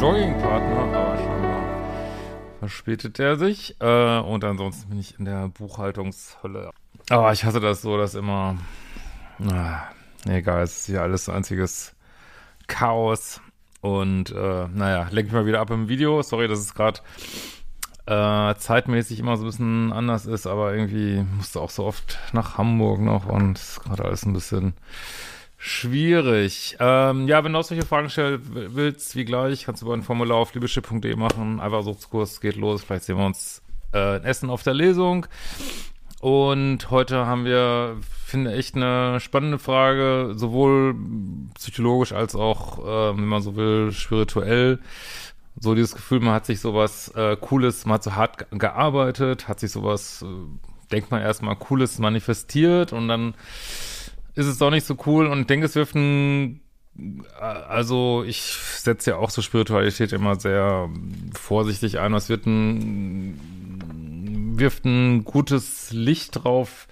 Joggingpartner, aber scheinbar verspätet er sich. Äh, und ansonsten bin ich in der Buchhaltungshölle. Aber ich hasse das so, dass immer, na, egal, es ist hier alles ein einziges Chaos. Und äh, naja, lenke ich mal wieder ab im Video. Sorry, dass es gerade äh, zeitmäßig immer so ein bisschen anders ist, aber irgendwie musste auch so oft nach Hamburg noch und ist gerade alles ein bisschen schwierig. Ähm, ja, wenn du auch solche Fragen stellen willst, wie gleich, kannst du über ein Formular auf liebeschiff.de machen. Einfach Suchtskurs geht los. Vielleicht sehen wir uns äh, in Essen auf der Lesung. Und heute haben wir, finde ich, eine spannende Frage, sowohl psychologisch als auch, äh, wenn man so will, spirituell so dieses Gefühl, man hat sich sowas äh, Cooles, man hat so hart ge- gearbeitet, hat sich sowas, äh, denkt man erstmal Cooles manifestiert und dann ist es doch nicht so cool und denke, es wirft ein, also ich setze ja auch so Spiritualität immer sehr vorsichtig ein, es wird ein, wirft ein gutes Licht drauf,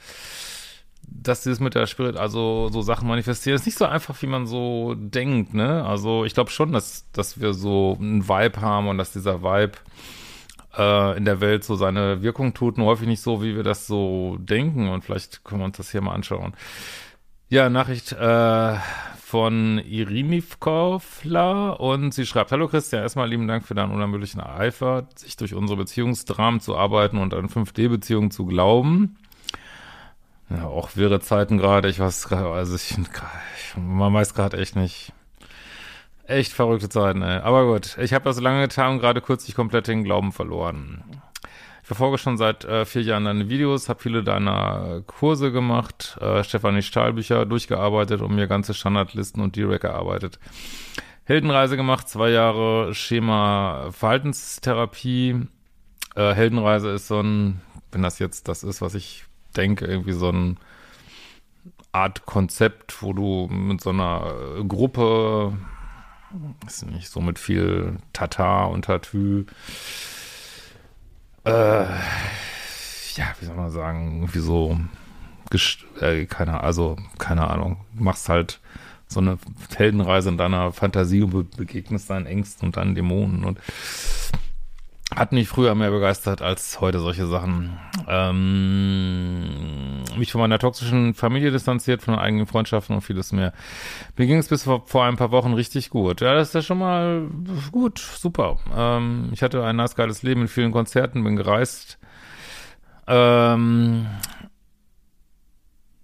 dass dieses mit der Spirit, also so Sachen manifestieren, ist nicht so einfach, wie man so denkt, ne? Also ich glaube schon, dass, dass wir so einen Vibe haben und dass dieser Vibe äh, in der Welt so seine Wirkung tut, nur häufig nicht so, wie wir das so denken. Und vielleicht können wir uns das hier mal anschauen. Ja, Nachricht äh, von Irinivkovla und sie schreibt, Hallo Christian, erstmal lieben Dank für deinen unermüdlichen Eifer, sich durch unsere Beziehungsdramen zu arbeiten und an 5D-Beziehungen zu glauben. Ja, auch wirre Zeiten gerade. Ich weiß also ich, ich man weiß gerade echt nicht. Echt verrückte Zeiten, ey. Aber gut, ich habe das lange getan und gerade kürzlich komplett den Glauben verloren. Ich verfolge schon seit äh, vier Jahren deine Videos, habe viele deiner Kurse gemacht, äh, Stefanie Stahlbücher durchgearbeitet und mir ganze Standardlisten und Direct erarbeitet. Heldenreise gemacht, zwei Jahre Schema Verhaltenstherapie. Äh, Heldenreise ist so ein, wenn das jetzt das ist, was ich denke, irgendwie so ein Art Konzept, wo du mit so einer äh, Gruppe, ist nicht so mit viel Tata und Tatü, äh, ja, wie soll man sagen, irgendwie so, äh, keine, also, keine Ahnung, machst halt so eine Heldenreise in deiner Fantasie und be begegnest deinen Ängsten und deinen Dämonen und hat mich früher mehr begeistert als heute solche Sachen. Ähm, mich von meiner toxischen Familie distanziert, von eigenen Freundschaften und vieles mehr. Mir ging es bis vor, vor ein paar Wochen richtig gut. Ja, das ist ja schon mal gut, super. Ähm, ich hatte ein nice geiles Leben mit vielen Konzerten, bin gereist. Ähm,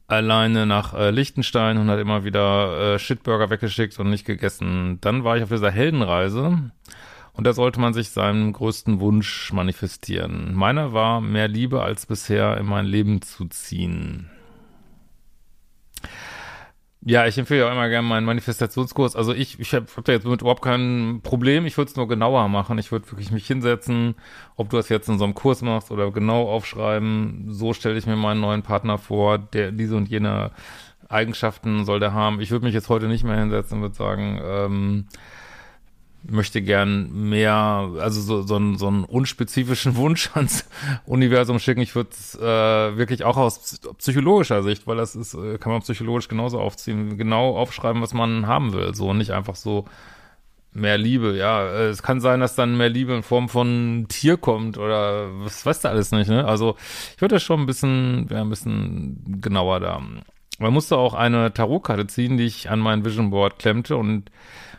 alleine nach äh, Liechtenstein und hat immer wieder äh, Shitburger weggeschickt und nicht gegessen. Dann war ich auf dieser Heldenreise und da sollte man sich seinen größten Wunsch manifestieren. Meiner war, mehr Liebe als bisher in mein Leben zu ziehen. Ja, ich empfehle auch immer gerne meinen Manifestationskurs. Also ich, ich habe hab da jetzt überhaupt kein Problem. Ich würde es nur genauer machen. Ich würde wirklich mich hinsetzen, ob du das jetzt in so einem Kurs machst oder genau aufschreiben. So stelle ich mir meinen neuen Partner vor, der diese und jene Eigenschaften soll der haben. Ich würde mich jetzt heute nicht mehr hinsetzen und würde sagen, ähm, möchte gern mehr, also so, so, einen, so einen unspezifischen Wunsch ans Universum schicken. Ich würde es äh, wirklich auch aus psychologischer Sicht, weil das ist, äh, kann man psychologisch genauso aufziehen, genau aufschreiben, was man haben will. So nicht einfach so mehr Liebe, ja. Äh, Es kann sein, dass dann mehr Liebe in Form von Tier kommt oder was weißt du alles nicht, ne? Also ich würde das schon ein bisschen, wäre ein bisschen genauer da. Man musste auch eine Tarotkarte ziehen, die ich an mein Vision Board klemmte und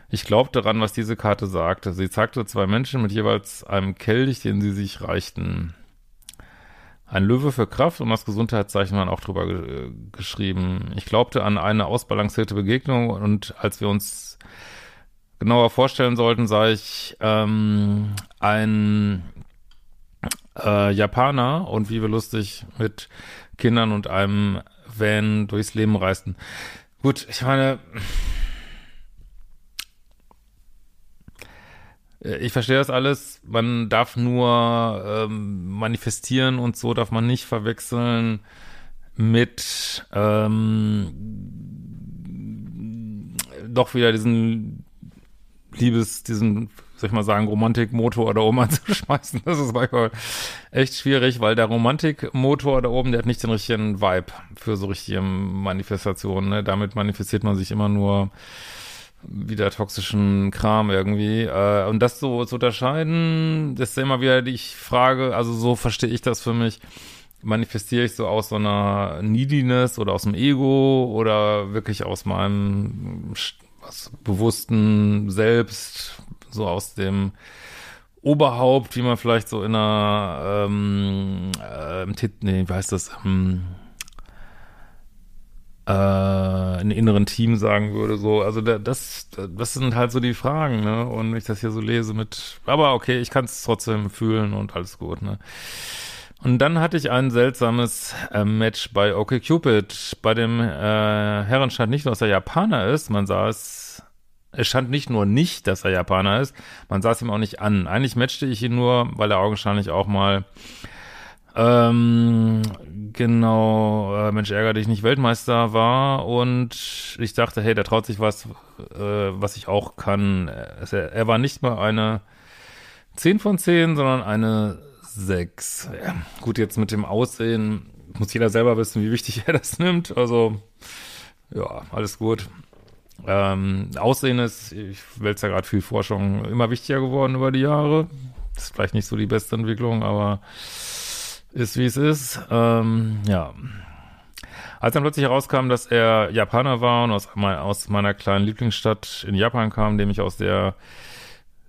ich glaubte daran, was diese Karte sagte. Sie zeigte zwei Menschen mit jeweils einem Kelch, den sie sich reichten. Ein Löwe für Kraft und das Gesundheitszeichen waren auch drüber ge geschrieben. Ich glaubte an eine ausbalancierte Begegnung und als wir uns genauer vorstellen sollten, sah ich ähm, ein äh, Japaner und wie wir lustig mit Kindern und einem Van durchs Leben reisten. Gut, ich meine, äh, ich verstehe das alles. Man darf nur ähm, manifestieren und so darf man nicht verwechseln mit ähm, doch wieder diesen Liebes, diesen, soll ich mal sagen, Romantikmotor da oben anzuschmeißen. Das ist manchmal echt schwierig, weil der Romantikmotor da oben, der hat nicht den richtigen Vibe für so richtige Manifestationen. Ne? Damit manifestiert man sich immer nur wieder toxischen Kram irgendwie. Äh, und das so zu unterscheiden, das ist immer wieder die Frage, also so verstehe ich das für mich. Manifestiere ich so aus so einer Neediness oder aus dem Ego oder wirklich aus meinem bewussten Selbst, so aus dem Oberhaupt, wie man vielleicht so in einer ähm, äh, nee, wie heißt das, ähm, äh, einen inneren Team sagen würde, so, also da, das, das sind halt so die Fragen, ne, und wenn ich das hier so lese mit, aber okay, ich kann es trotzdem fühlen und alles gut, ne. Und dann hatte ich ein seltsames äh, Match bei OkCupid. Bei dem äh, Herren stand nicht nur, dass er Japaner ist, man sah es, es stand nicht nur nicht, dass er Japaner ist, man sah es ihm auch nicht an. Eigentlich matchte ich ihn nur, weil er augenscheinlich auch mal ähm, genau, äh, Mensch, ärgere dich nicht Weltmeister war und ich dachte, hey, der traut sich was, äh, was ich auch kann. Er, er war nicht mal eine 10 von 10, sondern eine 6. Ja, gut, jetzt mit dem Aussehen muss jeder selber wissen, wie wichtig er das nimmt. Also, ja, alles gut. Ähm, Aussehen ist, ich wälze ja gerade viel Forschung, immer wichtiger geworden über die Jahre. Ist vielleicht nicht so die beste Entwicklung, aber ist wie es ist. Ähm, ja. Als dann plötzlich herauskam, dass er Japaner war und aus, mein, aus meiner kleinen Lieblingsstadt in Japan kam, nämlich aus der,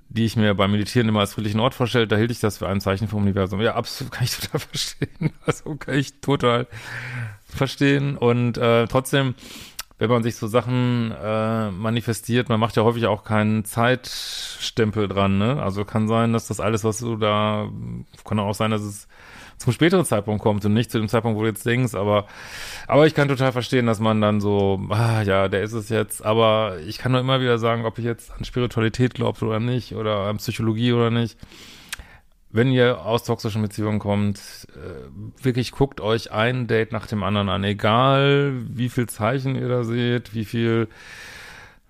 die ich mir beim Meditieren immer als friedlichen Ort vorstellte, da hielt ich das für ein Zeichen vom Universum. Ja, absolut kann ich total verstehen. Also kann ich total verstehen. Und äh, trotzdem, wenn man sich so Sachen äh, manifestiert, man macht ja häufig auch keinen Zeitstempel dran, ne? Also kann sein, dass das alles, was du da, kann auch sein, dass es zum späteren Zeitpunkt kommt und nicht zu dem Zeitpunkt, wo du jetzt denkst, aber, aber ich kann total verstehen, dass man dann so, ah, ja, der ist es jetzt, aber ich kann nur immer wieder sagen, ob ich jetzt an Spiritualität glaubt oder nicht, oder an Psychologie oder nicht. Wenn ihr aus toxischen Beziehungen kommt, äh, wirklich guckt euch ein Date nach dem anderen an, egal wie viel Zeichen ihr da seht, wie viel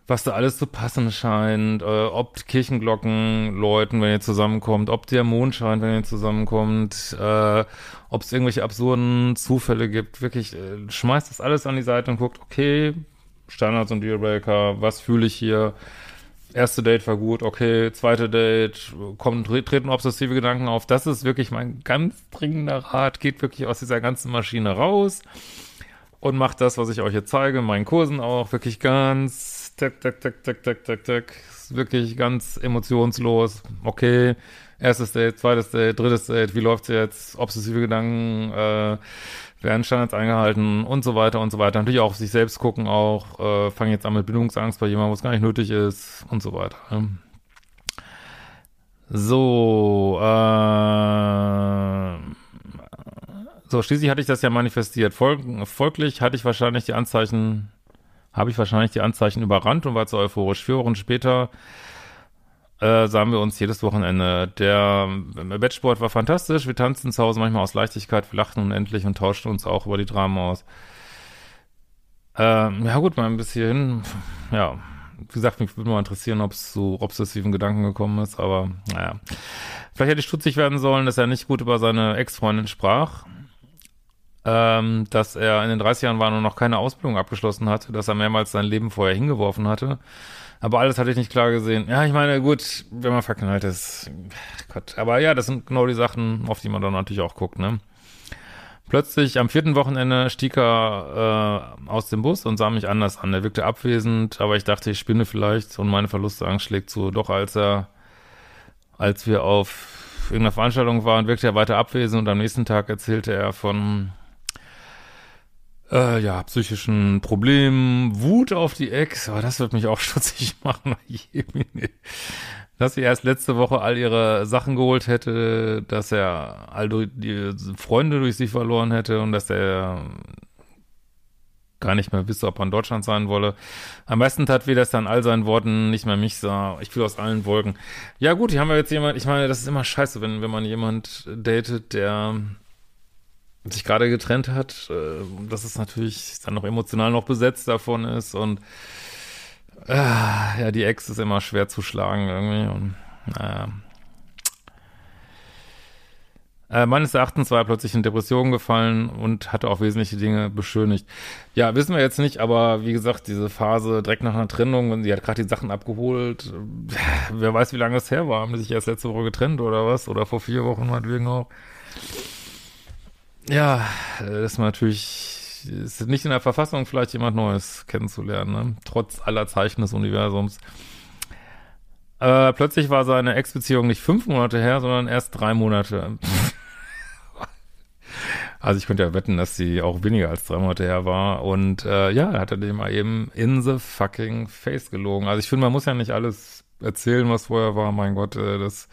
was da alles zu passen scheint, äh, ob Kirchenglocken läuten, wenn ihr zusammenkommt, ob der Mond scheint, wenn ihr zusammenkommt, äh, ob es irgendwelche absurden Zufälle gibt. Wirklich, schmeißt das alles an die Seite und guckt, okay, Standards und Dealbreaker, was fühle ich hier? Erste Date war gut, okay, zweite Date, kommen, treten obsessive Gedanken auf. Das ist wirklich mein ganz dringender Rat. Geht wirklich aus dieser ganzen Maschine raus und macht das, was ich euch jetzt zeige, in meinen Kursen auch, wirklich ganz tak, tak, tak, tak, tak, tak, tak. Wirklich ganz emotionslos. Okay, erstes Date, zweites Date, drittes Date, wie läuft's jetzt? Obsessive Gedanken, äh, werden Standards eingehalten und so weiter und so weiter. Natürlich auch auf sich selbst gucken auch, äh, fangen jetzt an mit Bindungsangst bei jemandem, wo es gar nicht nötig ist und so weiter. Ne? So, äh, so, schließlich hatte ich das ja manifestiert. Folg folglich hatte ich wahrscheinlich die Anzeichen habe ich wahrscheinlich die Anzeichen überrannt und war zu euphorisch. Vier Wochen später äh, sahen wir uns jedes Wochenende. Der Bettsport war fantastisch. Wir tanzten zu Hause manchmal aus Leichtigkeit, wir lachten unendlich und tauschten uns auch über die Dramen aus. Ähm, ja gut, mal ein bisschen, ja, wie gesagt, mich würde mal interessieren, ob es zu obsessiven Gedanken gekommen ist, aber naja. Vielleicht hätte ich stutzig werden sollen, dass er nicht gut über seine Ex-Freundin sprach ähm, dass er in den 30 Jahren war und noch keine Ausbildung abgeschlossen hatte, dass er mehrmals sein Leben vorher hingeworfen hatte. Aber alles hatte ich nicht klar gesehen. Ja, ich meine, gut, wenn man verknallt ist, Gott. Aber ja, das sind genau die Sachen, auf die man dann natürlich auch guckt, ne? Plötzlich am vierten Wochenende stieg er äh, aus dem Bus und sah mich anders an. Er wirkte abwesend, aber ich dachte, ich spinne vielleicht und meine Verlustangst schlägt zu. Doch als er, als wir auf irgendeiner Veranstaltung war und wirkte er weiter abwesend und am nächsten Tag erzählte er von äh, ja, psychischen Problemen, Wut auf die Ex, aber das wird mich auch stutzig machen. dass sie erst letzte Woche all ihre Sachen geholt hätte, dass er all die Freunde durch sie verloren hätte und dass er gar nicht mehr wisse, ob er in Deutschland sein wolle. Am besten tat wie das dann all seinen Worten nicht mehr mich sah. Ich fiel aus allen Wolken. Ja gut, hier haben wir jetzt jemand, ich meine, das ist immer scheiße, wenn, wenn man jemand datet, der sich gerade getrennt hat, äh, dass es natürlich dann noch emotional noch besetzt davon ist und äh, ja, die Ex ist immer schwer zu schlagen irgendwie und naja. Äh, meines Erachtens war er plötzlich in Depressionen gefallen und hatte auch wesentliche Dinge beschönigt. Ja, wissen wir jetzt nicht, aber wie gesagt, diese Phase direkt nach einer Trennung, und sie hat gerade die Sachen abgeholt, äh, wer weiß, wie lange es her war, haben die sich erst letzte Woche getrennt oder was? Oder vor vier Wochen meinetwegen auch. Ja, das ist natürlich, ist nicht in der Verfassung, vielleicht jemand Neues kennenzulernen, ne? trotz aller Zeichen des Universums. Äh, plötzlich war seine Ex-Beziehung nicht fünf Monate her, sondern erst drei Monate. also ich könnte ja wetten, dass sie auch weniger als drei Monate her war. Und äh, ja, er hat er dem mal eben in the fucking face gelogen. Also ich finde, man muss ja nicht alles erzählen, was vorher war. Mein Gott, äh, das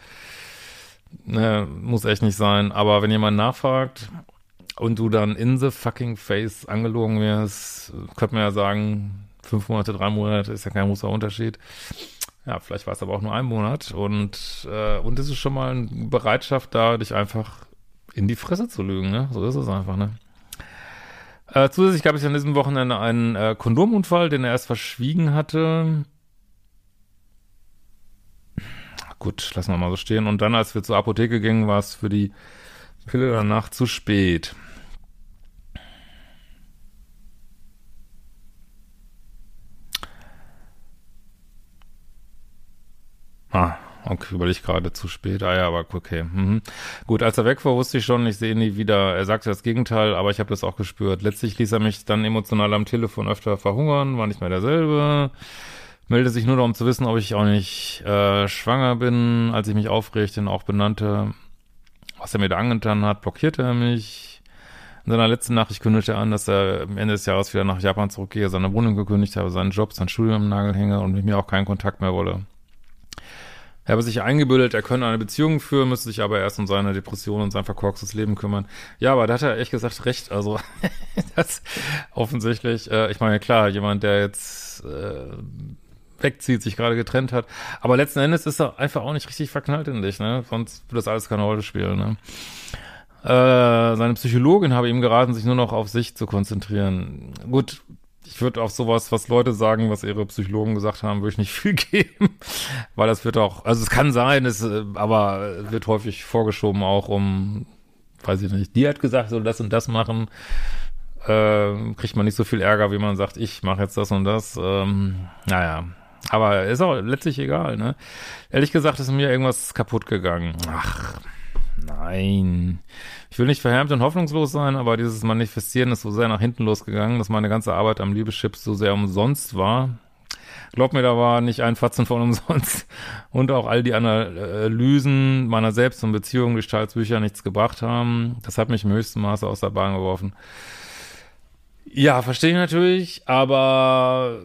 ne, muss echt nicht sein. Aber wenn jemand nachfragt, und du dann in the fucking face angelogen wirst, könnte man ja sagen, fünf Monate, drei Monate ist ja kein großer Unterschied. Ja, vielleicht war es aber auch nur ein Monat und äh, und es ist schon mal eine Bereitschaft da, dich einfach in die Fresse zu lügen, ne? So ist es einfach, ne? Äh, zusätzlich gab es an diesem Wochenende einen äh, Kondomunfall, den er erst verschwiegen hatte. Gut, lassen wir mal so stehen. Und dann, als wir zur Apotheke gingen, war es für die Pille danach zu spät. Ah, okay, überlege ich gerade zu spät. Ah ja, aber okay. Mhm. Gut, als er weg war, wusste ich schon, ich sehe ihn nie wieder. Er sagte das Gegenteil, aber ich habe das auch gespürt. Letztlich ließ er mich dann emotional am Telefon öfter verhungern, war nicht mehr derselbe. Melde sich nur noch, um zu wissen, ob ich auch nicht äh, schwanger bin. Als ich mich aufregte und auch benannte, was er mir da angetan hat, blockierte er mich. In seiner letzten Nachricht kündigte er an, dass er am Ende des Jahres wieder nach Japan zurückgehe, seine Wohnung gekündigt habe, seinen Job, sein Studium im Nagel hänge und mit mir auch keinen Kontakt mehr wolle. Er habe sich eingebildet, er könne eine Beziehung führen, müsste sich aber erst um seine Depression und sein verkorkstes Leben kümmern. Ja, aber da hat er echt gesagt recht. Also das offensichtlich, äh, ich meine, klar, jemand, der jetzt äh, wegzieht, sich gerade getrennt hat. Aber letzten Endes ist er einfach auch nicht richtig verknallt in dich, ne? Sonst würde das alles keine Rolle spielen, ne? Äh, seine Psychologin habe ihm geraten, sich nur noch auf sich zu konzentrieren. Gut, ich würde auf sowas, was Leute sagen, was ihre Psychologen gesagt haben, würde ich nicht viel geben, weil das wird auch, also es kann sein, es, aber wird häufig vorgeschoben auch um, weiß ich nicht, die hat gesagt, so das und das machen, äh, kriegt man nicht so viel Ärger, wie man sagt, ich mache jetzt das und das. Ähm, naja, aber ist auch letztlich egal, ne? Ehrlich gesagt ist mir irgendwas kaputt gegangen. Ach, nein. Ich will nicht verhärmt und hoffnungslos sein, aber dieses Manifestieren ist so sehr nach hinten losgegangen, dass meine ganze Arbeit am Liebeschips so sehr umsonst war. Glaub mir, da war nicht ein Fatzen von umsonst. Und auch all die Analysen meiner Selbst- und Beziehungen durch Charles Bücher nichts gebracht haben. Das hat mich im höchsten Maße aus der Bahn geworfen. Ja, verstehe ich natürlich, aber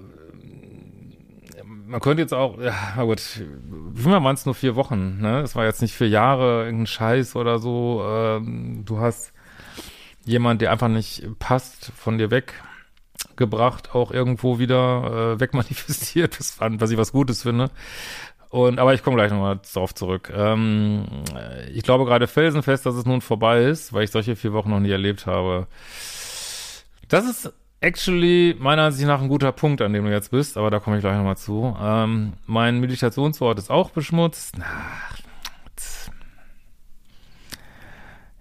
man könnte jetzt auch, ja, na gut, wie waren es nur vier Wochen, ne? Es war jetzt nicht vier Jahre, irgendein Scheiß oder so. Ähm, du hast jemand, der einfach nicht passt, von dir weggebracht, auch irgendwo wieder äh, wegmanifestiert, das fand, was ich was Gutes finde. Und aber ich komme gleich nochmal darauf zurück. Ähm, ich glaube gerade felsenfest, dass es nun vorbei ist, weil ich solche vier Wochen noch nie erlebt habe. Das ist actually meiner Ansicht nach ein guter Punkt, an dem du jetzt bist, aber da komme ich gleich nochmal zu. Ähm, mein Meditationswort ist auch beschmutzt. Ach,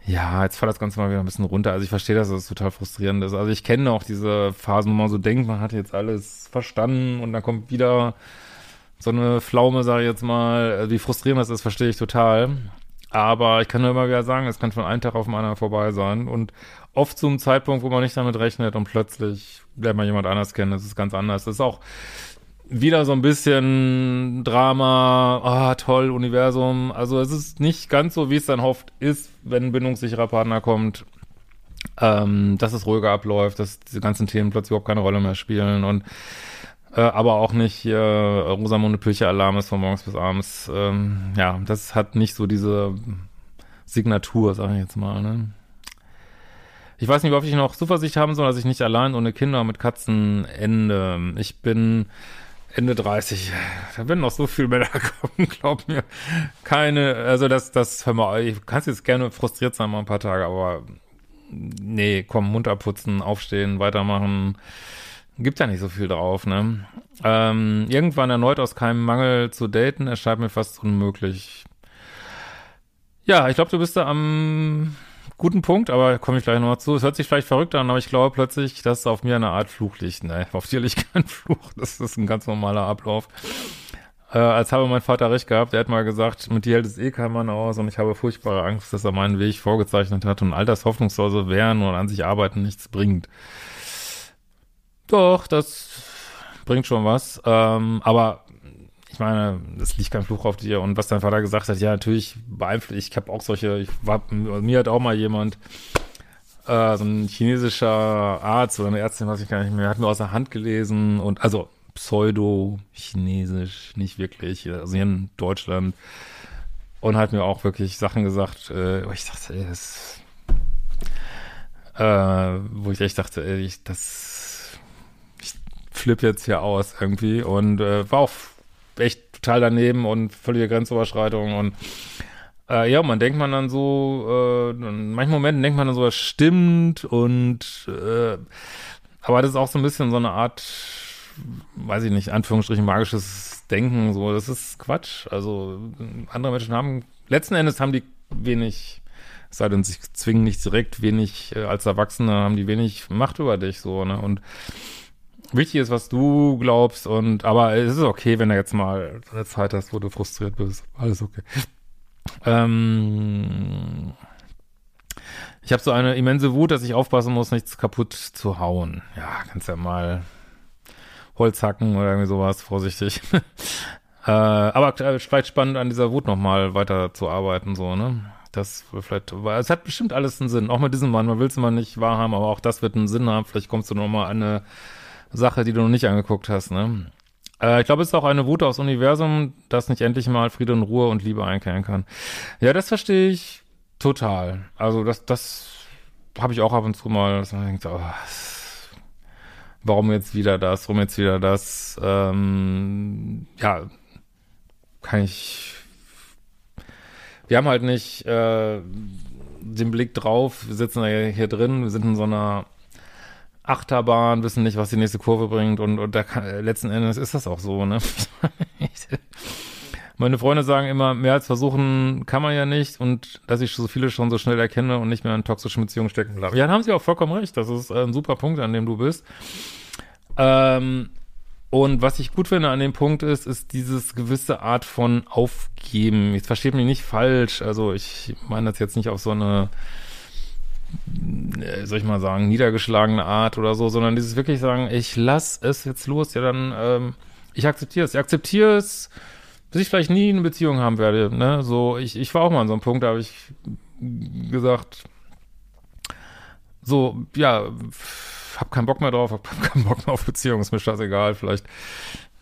ja, jetzt fällt das Ganze mal wieder ein bisschen runter. Also ich verstehe, dass das total frustrierend ist. Also ich kenne auch diese Phasen, wo man so denkt, man hat jetzt alles verstanden und dann kommt wieder so eine Pflaume, sage ich jetzt mal. Also wie frustrierend das ist, verstehe ich total. Aber ich kann nur immer wieder sagen, es kann von einem Tag auf den anderen vorbei sein. Und oft zum Zeitpunkt, wo man nicht damit rechnet und plötzlich lernt man jemand anders kennen. Das ist ganz anders. Das ist auch wieder so ein bisschen Drama, ah, toll, Universum. Also es ist nicht ganz so, wie es dann oft ist, wenn ein bindungssicherer Partner kommt, ähm, dass es ruhiger abläuft, dass diese ganzen Themen plötzlich überhaupt keine Rolle mehr spielen und äh, aber auch nicht hier Rosamunde Pilcher Alarm ist von morgens bis abends. Ähm, ja, das hat nicht so diese Signatur, sage ich jetzt mal. Ne? Ich weiß nicht, ob ich noch Zuversicht haben soll, dass ich nicht allein ohne Kinder mit Katzen ende. Ich bin Ende 30. Da werden noch so viele Männer kommen, glaub mir. Keine, also das, das, hör mal, ich kann jetzt gerne frustriert sein mal ein paar Tage, aber nee, komm, munter putzen, aufstehen, weitermachen. Gibt ja nicht so viel drauf, ne? Ähm, irgendwann erneut aus keinem Mangel zu daten, erscheint mir fast unmöglich. Ja, ich glaube, du bist da am guten Punkt, aber komme ich gleich nochmal zu. Es hört sich vielleicht verrückt an, aber ich glaube plötzlich, dass auf mir eine Art Fluch liegt. Nein, auf dir liegt kein Fluch. Das ist ein ganz normaler Ablauf. Äh, als habe mein Vater recht gehabt, er hat mal gesagt, mit dir hält es eh kein Mann aus und ich habe furchtbare Angst, dass er meinen Weg vorgezeichnet hat und all das hoffnungslose Wehren und an sich arbeiten nichts bringt. Doch, das bringt schon was. Ähm, aber ich meine, es liegt kein Fluch auf dir. Und was dein Vater gesagt hat, ja, natürlich beeinflusst. Ich habe auch solche, ich war, mir hat auch mal jemand, äh, so ein chinesischer Arzt oder eine Ärztin, weiß ich gar nicht mehr, hat mir aus der Hand gelesen und also pseudo-chinesisch, nicht wirklich, also hier in Deutschland. Und hat mir auch wirklich Sachen gesagt, äh, ich dachte, ey, das, äh, wo ich echt dachte, ey, ich, das, ich flippe jetzt hier aus irgendwie und äh, war auch echt total daneben und völlige Grenzüberschreitung und äh, ja, man denkt man dann so, äh, in manchen Momenten denkt man dann so, das stimmt und äh, aber das ist auch so ein bisschen so eine Art, weiß ich nicht, Anführungsstrichen magisches Denken, so, das ist Quatsch. Also andere Menschen haben, letzten Endes haben die wenig, es sei denn, sie zwingen nicht direkt wenig, äh, als Erwachsene haben die wenig Macht über dich, so, ne, und wichtig ist, was du glaubst und aber es ist okay, wenn du jetzt mal eine Zeit hast, wo du frustriert bist. Alles okay. Ähm, ich habe so eine immense Wut, dass ich aufpassen muss, nichts kaputt zu hauen. Ja, kannst ja mal Holz hacken oder irgendwie sowas, vorsichtig. äh, aber vielleicht spannend an dieser Wut nochmal weiter zu arbeiten, so, ne? Das vielleicht, es hat bestimmt alles einen Sinn. Auch mit diesem Mann, man will es mal nicht wahrhaben, aber auch das wird einen Sinn haben. Vielleicht kommst du nochmal an eine Sache, die du noch nicht angeguckt hast, ne? Äh, ich glaube, es ist auch eine Wut aufs Universum, das nicht endlich mal Friede und Ruhe und Liebe einkehren kann. Ja, das verstehe ich total. Also das, das habe ich auch ab und zu mal, dass man denkt, oh, warum jetzt wieder das, warum jetzt wieder das? Ähm, ja, kann ich. Wir haben halt nicht äh, den Blick drauf. Wir sitzen ja hier drin, wir sind in so einer Achterbahn, wissen nicht, was die nächste Kurve bringt und, und da kann, letzten Endes ist das auch so, ne? Meine Freunde sagen immer, mehr als versuchen kann man ja nicht und dass ich so viele schon so schnell erkenne und nicht mehr in toxischen Beziehungen stecken bleibe. Ja, dann haben sie auch vollkommen recht. Das ist ein super Punkt, an dem du bist. Ähm, und was ich gut finde an dem Punkt ist, ist dieses gewisse Art von Aufgeben. Jetzt versteht mich nicht falsch. Also ich meine das jetzt nicht auf so eine äh, soll ich mal sagen, niedergeschlagene Art oder so, sondern dieses wirklich sagen, ich lass es jetzt los, ja dann, ähm, ich akzeptiere es, ich akzeptiere es, bis ich vielleicht nie eine Beziehung haben werde, ne, so, ich, ich war auch mal an so einem Punkt, da habe ich gesagt, so, ja, hab keinen Bock mehr drauf, hab keinen Bock mehr auf Beziehung, ist mir scheißegal, vielleicht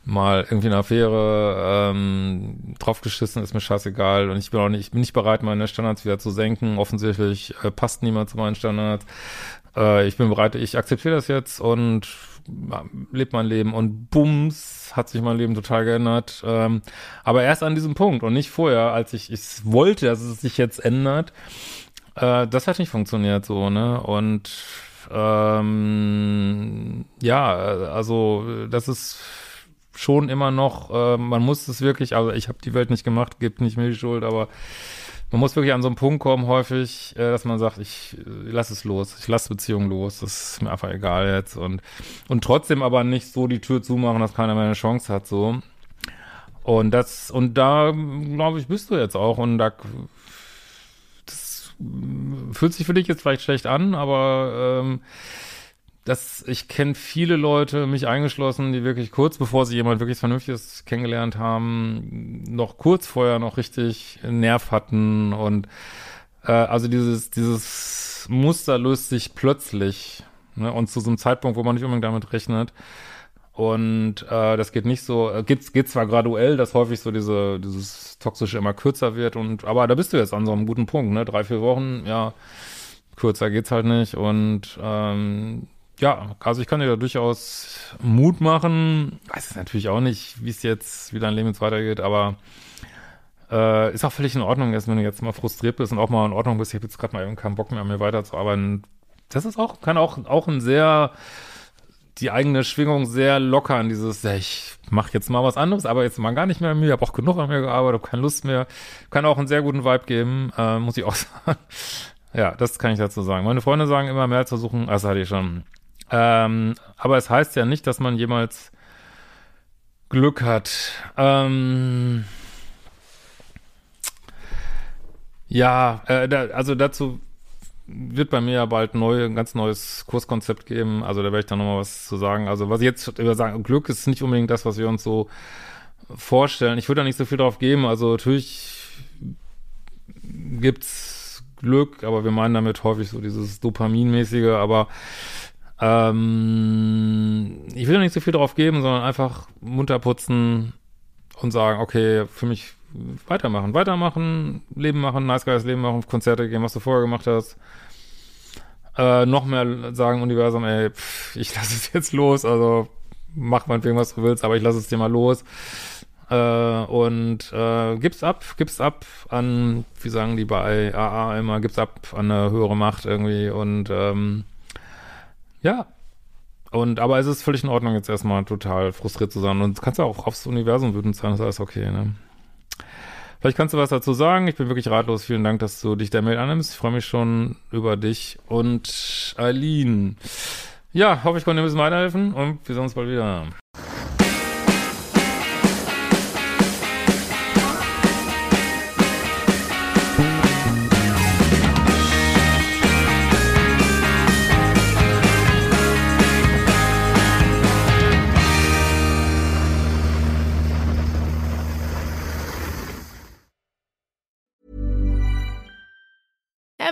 mal irgendwie eine Affäre ähm, draufgeschissen, ist mir scheißegal. Und ich bin auch nicht, ich bin nicht bereit, meine Standards wieder zu senken. Offensichtlich äh, passt niemand zu meinen Standards. Äh, ich bin bereit, ich akzeptiere das jetzt und äh, lebe mein Leben. Und bums, hat sich mein Leben total geändert. Ähm, aber erst an diesem Punkt und nicht vorher, als ich, ich wollte, dass es sich jetzt ändert. Äh, das hat nicht funktioniert so, ne? Und ähm, ja, also das ist schon immer noch, äh, man muss es wirklich, also ich habe die Welt nicht gemacht, gibt nicht mir die Schuld, aber man muss wirklich an so einen Punkt kommen, häufig, äh, dass man sagt, ich äh, lass es los, ich lasse Beziehungen los, das ist mir einfach egal jetzt und und trotzdem aber nicht so die Tür zumachen, dass keiner mehr eine Chance hat, so. Und das, und da, glaube ich, bist du jetzt auch und da das fühlt sich für dich jetzt vielleicht schlecht an, aber ähm, das, ich kenne viele Leute, mich eingeschlossen, die wirklich kurz bevor sie jemand wirklich Vernünftiges kennengelernt haben, noch kurz vorher noch richtig Nerv hatten und äh, also dieses, dieses Muster löst sich plötzlich ne, und zu so einem Zeitpunkt, wo man nicht unbedingt damit rechnet. Und äh, das geht nicht so, äh, geht, geht zwar graduell, dass häufig so diese, dieses Toxische immer kürzer wird und aber da bist du jetzt an so einem guten Punkt, ne? Drei, vier Wochen, ja, kürzer geht's halt nicht. Und ähm, ja, also ich kann dir da durchaus Mut machen. Weiß natürlich auch nicht, wie es jetzt, wie dein Leben jetzt weitergeht, aber äh, ist auch völlig in Ordnung, erst wenn du jetzt mal frustriert bist und auch mal in Ordnung bist, ich habe jetzt gerade mal eben keinen Bock mehr, an mir weiterzuarbeiten. Das ist auch, kann auch, auch ein sehr, die eigene Schwingung sehr locker an dieses, ja, ich mache jetzt mal was anderes, aber jetzt mal gar nicht mehr an mir, habe auch genug an mir gearbeitet, habe keine Lust mehr. Kann auch einen sehr guten Vibe geben, äh, muss ich auch sagen. ja, das kann ich dazu sagen. Meine Freunde sagen immer mehr zu suchen, das hatte ich schon. Ähm, aber es heißt ja nicht, dass man jemals Glück hat. Ähm, ja, äh, da, also dazu wird bei mir ja bald neu, ein ganz neues Kurskonzept geben. Also da werde ich dann nochmal was zu sagen. Also was ich jetzt über sagen, Glück ist nicht unbedingt das, was wir uns so vorstellen. Ich würde da nicht so viel drauf geben. Also natürlich gibt's Glück, aber wir meinen damit häufig so dieses Dopaminmäßige, aber ähm, ich will nicht so viel drauf geben, sondern einfach munter putzen und sagen, okay, für mich weitermachen, weitermachen, Leben machen, nice geiles Leben machen, Konzerte gehen, was du vorher gemacht hast. Äh, noch mehr sagen Universum, ey, pff, ich lasse es jetzt los, also mach meinetwegen, was du willst, aber ich lasse es dir mal los. Äh, und äh, gib's ab, gib's ab an, wie sagen die bei AA immer, gib's ab an eine höhere Macht irgendwie und ähm, ja. Und aber es ist völlig in Ordnung, jetzt erstmal total frustriert zu sein. Und kannst ja auch aufs Universum wütend sein, das ist alles okay, ne? Vielleicht kannst du was dazu sagen. Ich bin wirklich ratlos. Vielen Dank, dass du dich der Mail annimmst. Ich freue mich schon über dich und Eileen. Ja, hoffe, ich konnte dir ein bisschen weiterhelfen und wir sehen uns bald wieder.